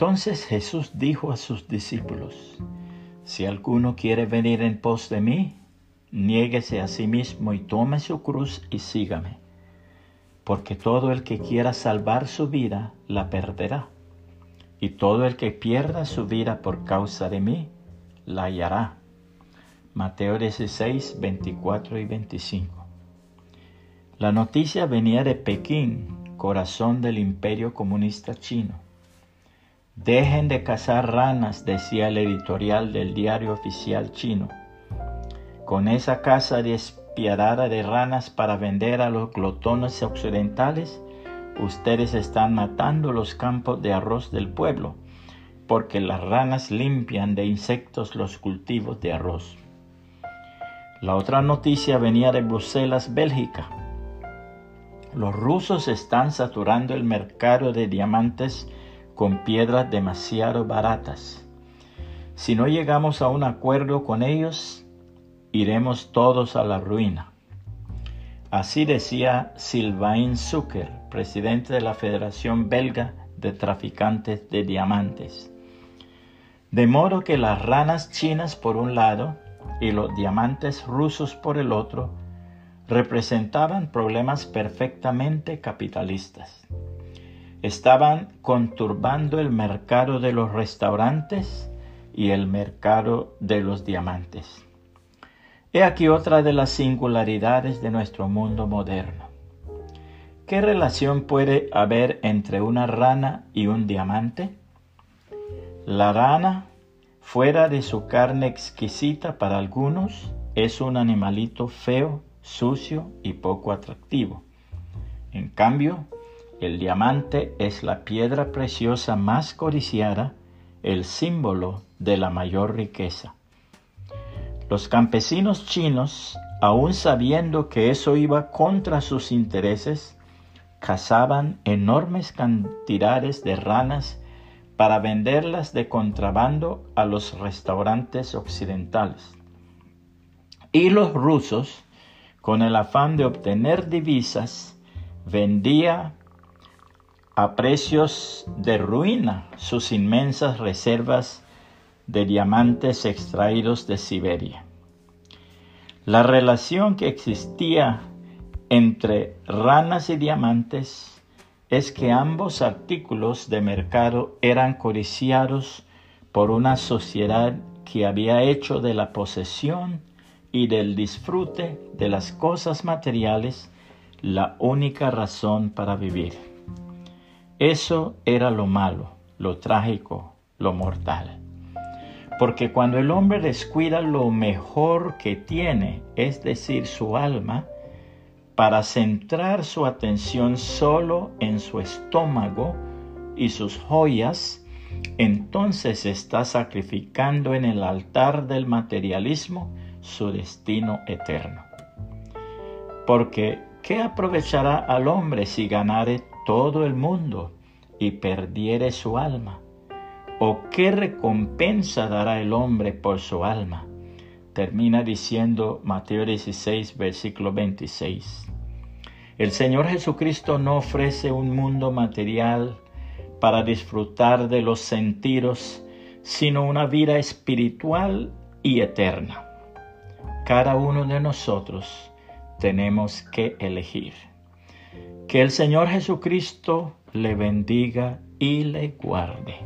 Entonces Jesús dijo a sus discípulos, Si alguno quiere venir en pos de mí, niéguese a sí mismo y tome su cruz y sígame, porque todo el que quiera salvar su vida la perderá, y todo el que pierda su vida por causa de mí la hallará. Mateo 16, 24 y 25. La noticia venía de Pekín, corazón del imperio comunista chino. Dejen de cazar ranas, decía el editorial del diario oficial chino. Con esa caza despiadada de ranas para vender a los glotones occidentales, ustedes están matando los campos de arroz del pueblo, porque las ranas limpian de insectos los cultivos de arroz. La otra noticia venía de Bruselas, Bélgica. Los rusos están saturando el mercado de diamantes con piedras demasiado baratas. Si no llegamos a un acuerdo con ellos, iremos todos a la ruina. Así decía Sylvain Zucker, presidente de la Federación Belga de Traficantes de Diamantes. De modo que las ranas chinas por un lado y los diamantes rusos por el otro representaban problemas perfectamente capitalistas estaban conturbando el mercado de los restaurantes y el mercado de los diamantes. He aquí otra de las singularidades de nuestro mundo moderno. ¿Qué relación puede haber entre una rana y un diamante? La rana, fuera de su carne exquisita para algunos, es un animalito feo, sucio y poco atractivo. En cambio, el diamante es la piedra preciosa más codiciada, el símbolo de la mayor riqueza. Los campesinos chinos, aun sabiendo que eso iba contra sus intereses, cazaban enormes cantidades de ranas para venderlas de contrabando a los restaurantes occidentales. Y los rusos, con el afán de obtener divisas, vendía a precios de ruina sus inmensas reservas de diamantes extraídos de Siberia. La relación que existía entre ranas y diamantes es que ambos artículos de mercado eran codiciados por una sociedad que había hecho de la posesión y del disfrute de las cosas materiales la única razón para vivir. Eso era lo malo, lo trágico, lo mortal. Porque cuando el hombre descuida lo mejor que tiene, es decir, su alma, para centrar su atención solo en su estómago y sus joyas, entonces está sacrificando en el altar del materialismo su destino eterno. Porque, ¿qué aprovechará al hombre si ganare todo el mundo y perdiere su alma? ¿O qué recompensa dará el hombre por su alma? Termina diciendo Mateo 16, versículo 26. El Señor Jesucristo no ofrece un mundo material para disfrutar de los sentidos, sino una vida espiritual y eterna. Cada uno de nosotros tenemos que elegir. Que el Señor Jesucristo le bendiga y le guarde.